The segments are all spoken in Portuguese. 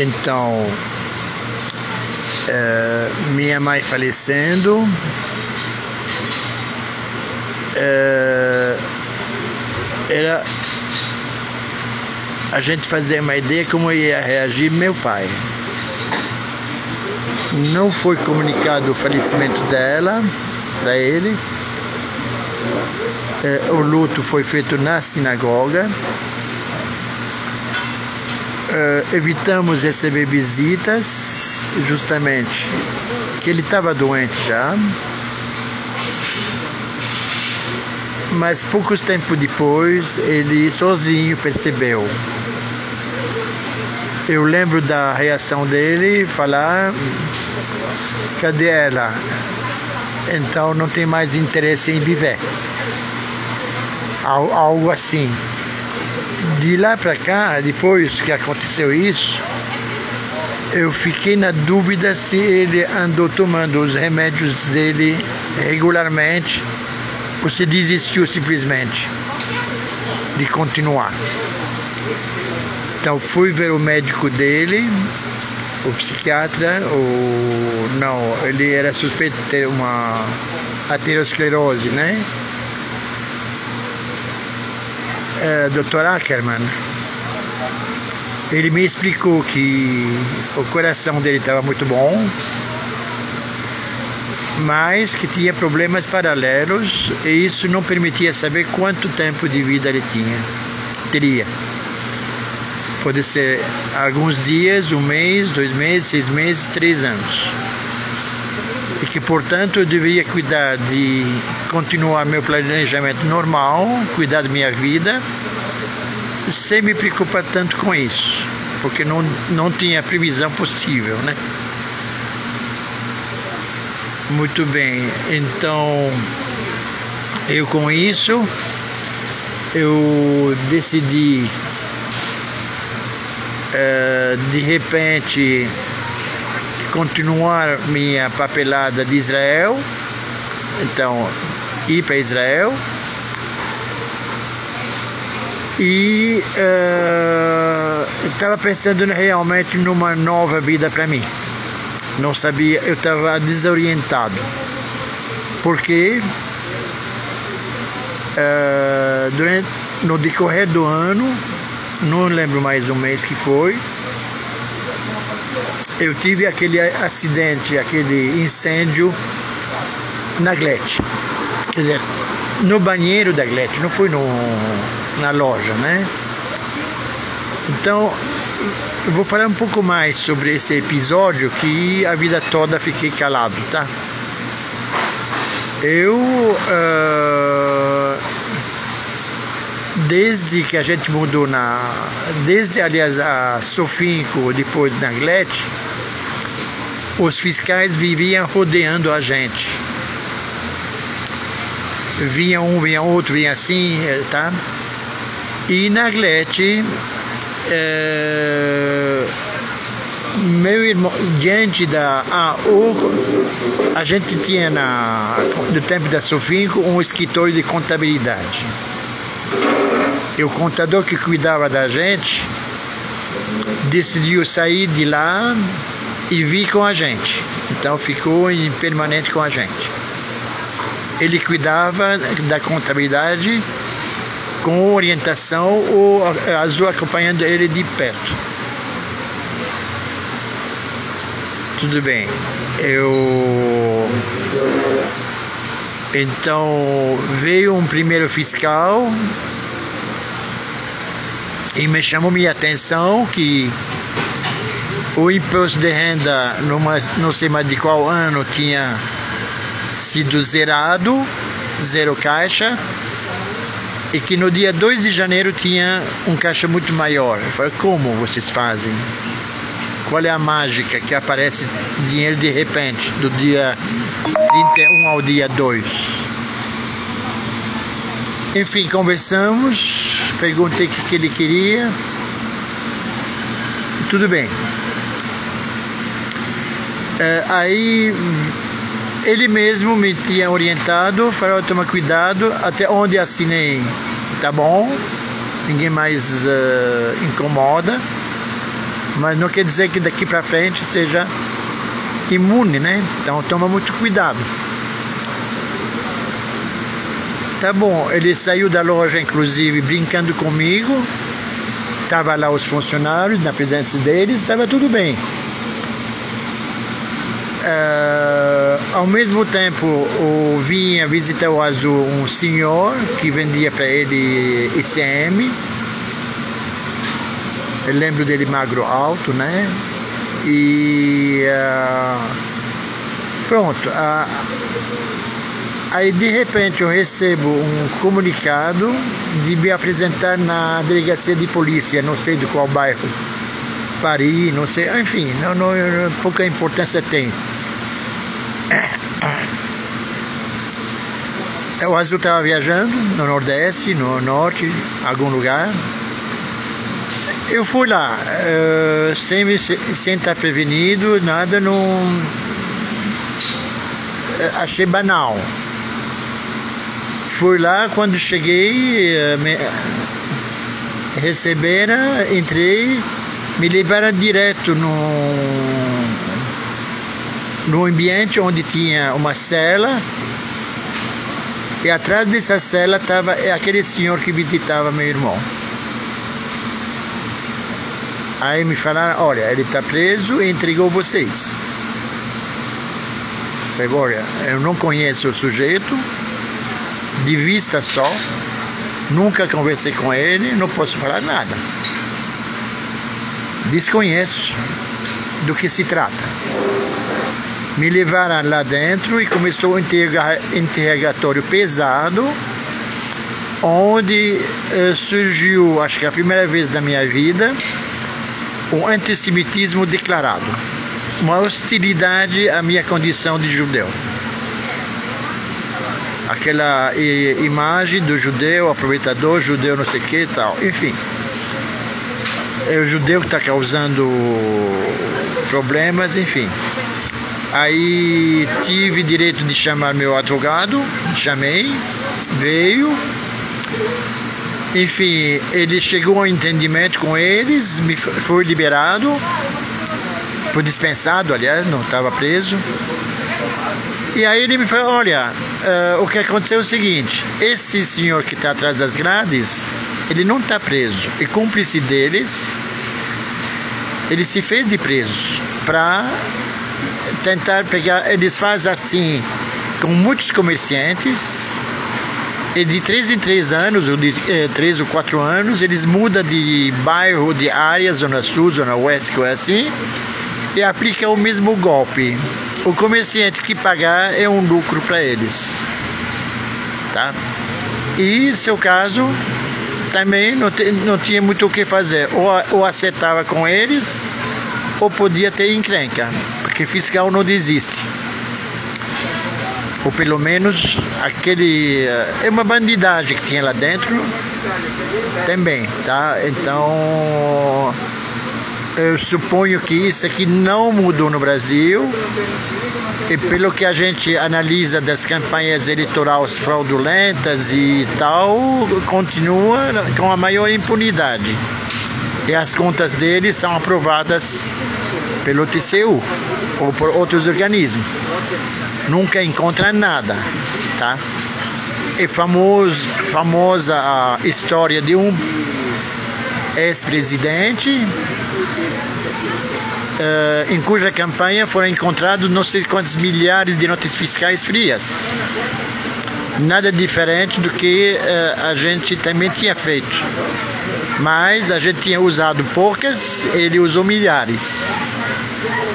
Então, é, minha mãe falecendo, é, era a gente fazer uma ideia como ia reagir meu pai. Não foi comunicado o falecimento dela para ele. É, o luto foi feito na sinagoga. É, evitamos receber visitas, justamente que ele estava doente já. Mas poucos tempo depois ele sozinho percebeu. Eu lembro da reação dele falar cadê ela? Então não tem mais interesse em viver. Algo assim. De lá para cá, depois que aconteceu isso, eu fiquei na dúvida se ele andou tomando os remédios dele regularmente ou se desistiu simplesmente de continuar. Então fui ver o médico dele, o psiquiatra, o não, ele era suspeito de ter uma aterosclerose, né? É, Dr. Ackerman. Ele me explicou que o coração dele estava muito bom, mas que tinha problemas paralelos e isso não permitia saber quanto tempo de vida ele tinha, teria. Pode ser alguns dias, um mês, dois meses, seis meses, três anos. E que, portanto, eu deveria cuidar de continuar meu planejamento normal, cuidar da minha vida, sem me preocupar tanto com isso, porque não, não tinha previsão possível, né? Muito bem, então eu com isso eu decidi é, de repente continuar minha papelada de Israel, então ir para Israel e estava uh, pensando realmente numa nova vida para mim não sabia, eu estava desorientado. Porque uh, durante, no decorrer do ano, não lembro mais um mês que foi, eu tive aquele acidente, aquele incêndio na Glete. Quer dizer, no banheiro da Glete, não foi no, na loja, né? Então, eu vou falar um pouco mais sobre esse episódio que a vida toda fiquei calado, tá? Eu, uh, desde que a gente mudou na. Desde, aliás, a Sofinco, depois na Glete, os fiscais viviam rodeando a gente. Vinha um, vinha outro, vinha assim, tá? E na Glete é, meu irmão, diante da AU, a gente tinha na, no tempo da Sofinco um escritório de contabilidade. E o contador que cuidava da gente decidiu sair de lá e vir com a gente. Então ficou em permanente com a gente. Ele cuidava da contabilidade com orientação ou Azul acompanhando ele de perto. Tudo bem. Eu então veio um primeiro fiscal e me chamou minha atenção que o imposto de renda, numa, não sei mais de qual ano, tinha sido zerado, zero caixa, e que no dia 2 de janeiro tinha um caixa muito maior. Eu falei, como vocês fazem? Qual é a mágica que aparece dinheiro de repente, do dia 31 ao dia 2? Enfim, conversamos, perguntei o que ele queria. Tudo bem. É, aí ele mesmo me tinha orientado, falou: toma cuidado, até onde assinei tá bom, ninguém mais uh, incomoda. mas não quer dizer que daqui para frente seja imune, né? Então toma muito cuidado. Tá bom, ele saiu da loja, inclusive, brincando comigo. Tava lá os funcionários, na presença deles, estava tudo bem. Uh, ao mesmo tempo, o, vinha visitar o Azul um senhor que vendia para ele ICM. Eu lembro dele magro alto, né? E uh, pronto. Uh, aí de repente eu recebo um comunicado de me apresentar na delegacia de polícia, não sei de qual bairro. Paris, não sei, enfim, não, não, pouca importância tem. O Azul estava viajando no Nordeste, no Norte, algum lugar. Eu fui lá, uh, sem, sem estar prevenido, nada, não. Uh, achei banal. Fui lá, quando cheguei, uh, me receberam, entrei, me levaram direto no, no ambiente onde tinha uma cela e atrás dessa cela estava aquele senhor que visitava meu irmão. Aí me falaram, olha, ele está preso e entregou vocês. Falei, olha, eu não conheço o sujeito, de vista só, nunca conversei com ele, não posso falar nada. Desconheço do que se trata me levaram lá dentro e começou um interrogatório pesado, onde uh, surgiu, acho que é a primeira vez na minha vida, um antissemitismo declarado, uma hostilidade à minha condição de judeu. Aquela imagem do judeu, aproveitador, judeu não sei o que e tal, enfim. É o judeu que está causando problemas, enfim. Aí tive direito de chamar meu advogado, chamei, veio. Enfim, ele chegou a entendimento com eles, me foi liberado, foi dispensado, aliás, não estava preso. E aí ele me falou: olha, uh, o que aconteceu é o seguinte: esse senhor que está atrás das grades, ele não está preso. E cúmplice deles, ele se fez de preso para tentar pegar, eles fazem assim com muitos comerciantes. E de três em três anos, ou de eh, três ou quatro anos, eles mudam de bairro, de área, zona sul, zona oeste, que é assim, e aplicam o mesmo golpe. O comerciante que pagar é um lucro para eles. Tá? E seu caso também não, te, não tinha muito o que fazer. Ou, ou acertava com eles, ou podia ter encrenca que fiscal não desiste. Ou pelo menos aquele. Eh, é uma bandidagem que tinha lá dentro também, tá? Então. Eu suponho que isso aqui não mudou no Brasil e pelo que a gente analisa das campanhas eleitorais fraudulentas e tal, continua com a maior impunidade. E as contas deles são aprovadas pelo TCU ou por outros organismos. Nunca encontra nada, tá? É famoso, famosa a história de um ex-presidente uh, em cuja campanha foram encontrados não sei quantos milhares de notas fiscais frias. Nada diferente do que uh, a gente também tinha feito. Mas a gente tinha usado poucas, ele usou milhares.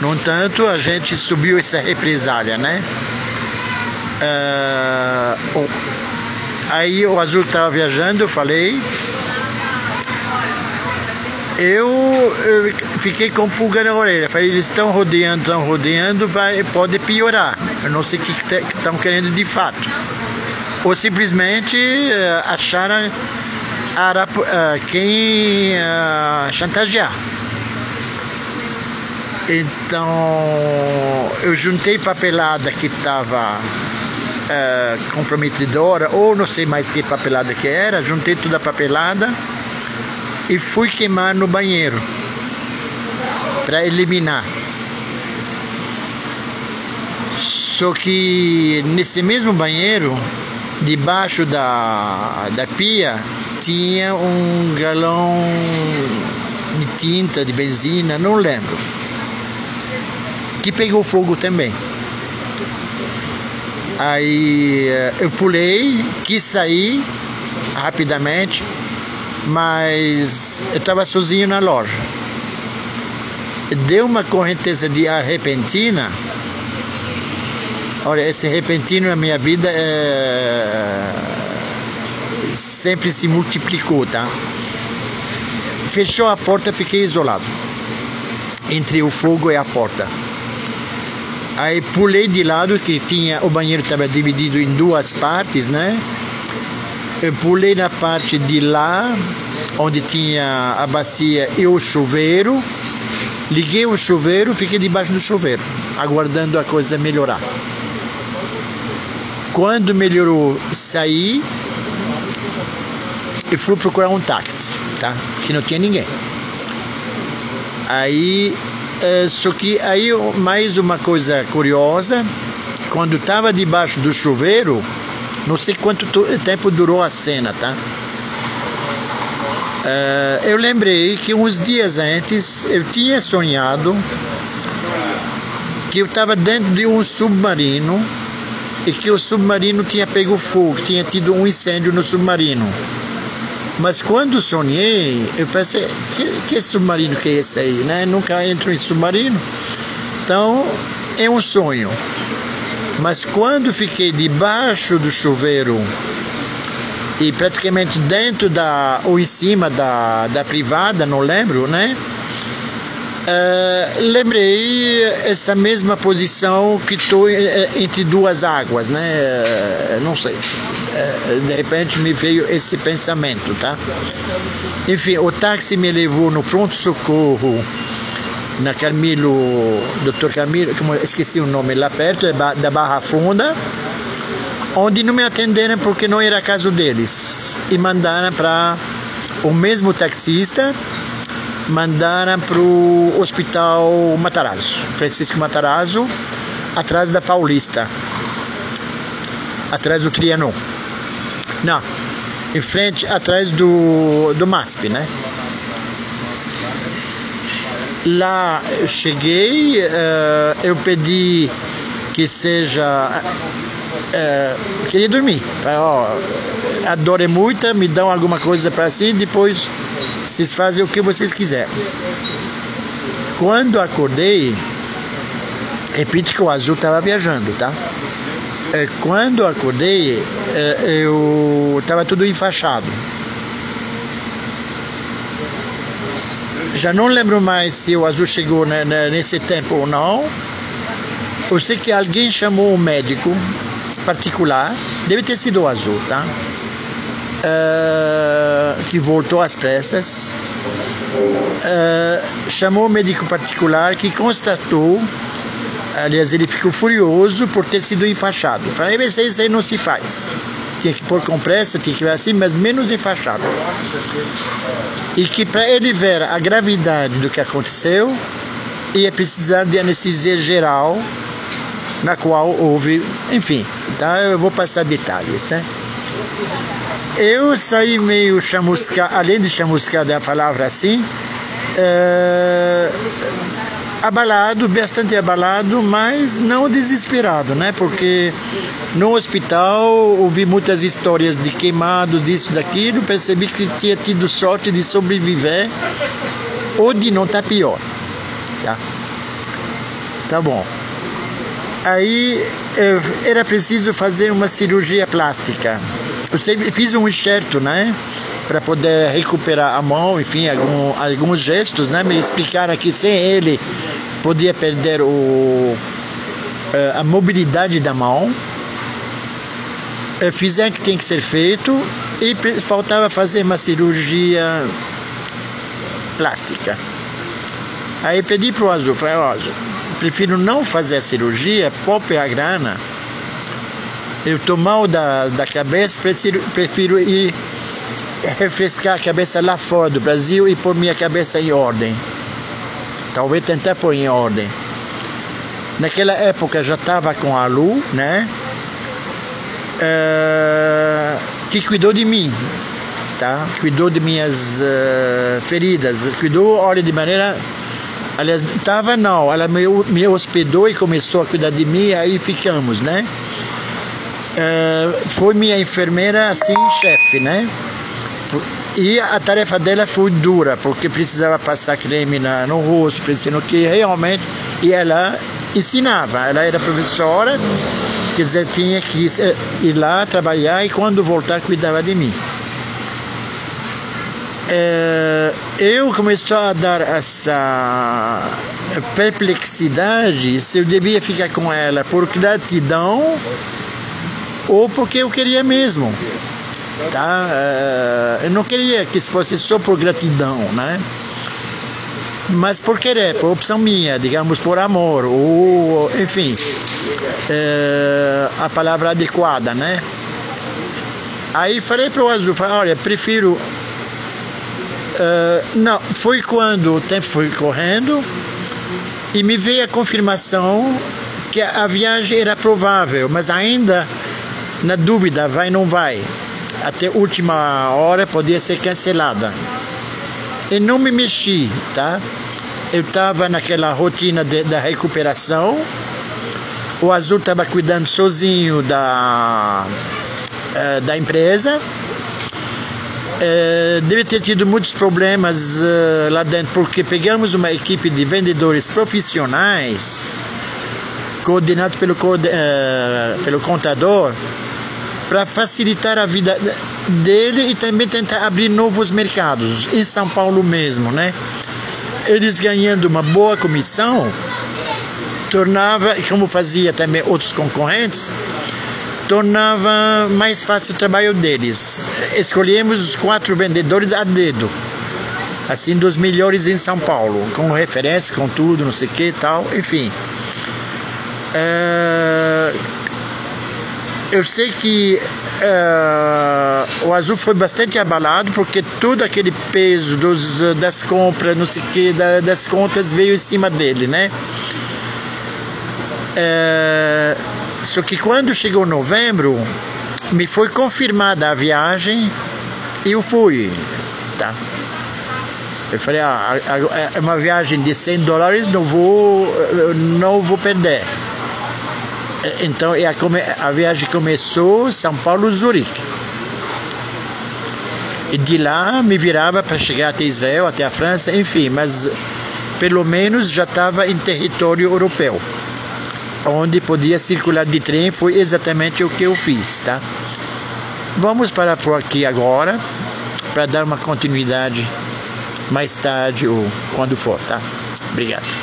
No entanto, a gente subiu essa represália, né? Uh, aí o Azul estava viajando, eu falei. Eu, eu, fiquei com pulga na orelha. Falei, eles estão rodeando, estão rodeando, vai, pode piorar. Eu não sei o que estão querendo de fato. Ou simplesmente uh, acharam uh, quem uh, chantagear. Então eu juntei papelada que estava é, comprometedora, ou não sei mais que papelada que era, juntei toda a papelada e fui queimar no banheiro. para eliminar. Só que nesse mesmo banheiro, debaixo da, da pia, tinha um galão de tinta, de benzina, não lembro, que pegou fogo também. Aí eh, eu pulei, quis sair rapidamente, mas eu estava sozinho na loja. Deu uma correnteza de ar repentina. Olha, esse repentino na minha vida é... sempre se multiplicou, tá? Fechou a porta, fiquei isolado entre o fogo e a porta. Aí pulei de lado que tinha o banheiro estava dividido em duas partes, né? Eu pulei na parte de lá onde tinha a bacia e o chuveiro. Liguei o chuveiro, fiquei debaixo do chuveiro, aguardando a coisa melhorar. Quando melhorou, saí e fui procurar um táxi, tá? Que não tinha ninguém. Aí é, só que aí mais uma coisa curiosa, quando estava debaixo do chuveiro, não sei quanto tempo durou a cena, tá? É, eu lembrei que uns dias antes eu tinha sonhado que eu estava dentro de um submarino e que o submarino tinha pego fogo, tinha tido um incêndio no submarino. Mas quando sonhei, eu pensei, que, que submarino que é esse aí, né? Nunca entro em submarino. Então, é um sonho. Mas quando fiquei debaixo do chuveiro e praticamente dentro da ou em cima da, da privada, não lembro, né? Uh, lembrei essa mesma posição que estou eh, entre duas águas, né? Uh, não sei. Uh, de repente me veio esse pensamento, tá? Enfim, o táxi me levou no pronto-socorro na Carmilo, Dr. Carmilo, como esqueci o nome lá perto, é da Barra Funda, onde não me atenderam porque não era caso deles e mandaram para o mesmo taxista mandaram para o hospital Matarazzo, Francisco Matarazzo, atrás da Paulista, atrás do Trianon. Não, em frente, atrás do, do MASP, né? Lá eu cheguei, uh, eu pedi que seja. Uh, queria dormir. Ó, a dor é muita, me dão alguma coisa para assim, depois vocês fazem o que vocês quiserem. Quando acordei, repito que o azul estava viajando, tá? É, quando acordei, é, eu estava tudo enfaixado. Já não lembro mais se o azul chegou nesse tempo ou não. Eu sei que alguém chamou um médico particular, deve ter sido o azul, tá? uh, que voltou às pressas, uh, chamou o médico particular que constatou, aliás, ele ficou furioso por ter sido enfaixado. Falei, isso aí não se faz. Tinha que pôr compressa, tinha que ver assim, mas menos enfaixado. E que para ele ver a gravidade do que aconteceu, ia precisar de anestesia geral, na qual houve, enfim, tá? eu vou passar detalhes, né? Eu saí meio chamuscado, além de chamuscado a palavra assim, é, abalado, bastante abalado, mas não desesperado, né? Porque no hospital ouvi muitas histórias de queimados, disso, daquilo, percebi que tinha tido sorte de sobreviver ou de não estar tá pior, tá? Tá bom. Aí era preciso fazer uma cirurgia plástica eu fiz um enxerto, né? Para poder recuperar a mão, enfim, algum, alguns gestos, né? Me explicaram que sem ele podia perder o, eh, a mobilidade da mão. Fizeram que tem que ser feito e faltava fazer uma cirurgia plástica. Aí pedi para o Azul, falei, ó, prefiro não fazer a cirurgia, poupe a grana eu estou mal da, da cabeça, prefiro, prefiro ir refrescar a cabeça lá fora do Brasil e pôr minha cabeça em ordem. talvez tentar pôr em ordem. Naquela época já estava com a Lu, né? Uh, que cuidou de mim, tá? Cuidou de minhas uh, feridas, cuidou, olha, de maneira Aliás, estava não, ela me, me hospedou e começou a cuidar de mim, aí ficamos, né? Uh, foi minha enfermeira assim, chefe, né? E a tarefa dela foi dura, porque precisava passar creme na, no rosto, precisando que realmente. E ela ensinava, ela era professora, quer dizer, tinha que ir lá trabalhar e quando voltar cuidava de mim é, eu comecei a dar essa perplexidade se eu devia ficar com ela por gratidão ou porque eu queria mesmo. Tá? É, eu não queria que isso fosse só por gratidão, né? Mas por querer, por opção minha, digamos, por amor, ou enfim, é, a palavra adequada, né? Aí falei para o Azul, falei, olha, prefiro Uh, não, foi quando o tempo foi correndo e me veio a confirmação que a viagem era provável, mas ainda na dúvida, vai ou não vai. Até última hora podia ser cancelada. E não me mexi, tá? Eu estava naquela rotina de, da recuperação. O Azul estava cuidando sozinho da, uh, da empresa é, deve ter tido muitos problemas uh, lá dentro, porque pegamos uma equipe de vendedores profissionais, coordenados pelo, pelo contador, para facilitar a vida dele e também tentar abrir novos mercados, em São Paulo mesmo, né? Eles ganhando uma boa comissão, tornava, como fazia também outros concorrentes, tornava mais fácil o trabalho deles. Escolhemos os quatro vendedores a dedo, assim, dos melhores em São Paulo, com referência, com tudo, não sei o que tal, enfim. Uh, eu sei que uh, o Azul foi bastante abalado porque todo aquele peso dos, das compras, não sei que, das contas veio em cima dele, né? Uh, só que quando chegou novembro, me foi confirmada a viagem e eu fui, tá? Eu falei, ah, é uma viagem de 100 dólares, não vou, não vou perder. Então a, a viagem começou São Paulo, Zurique. E de lá me virava para chegar até Israel, até a França, enfim, mas pelo menos já estava em território europeu onde podia circular de trem, foi exatamente o que eu fiz, tá? Vamos parar por aqui agora para dar uma continuidade mais tarde ou quando for, tá? Obrigado.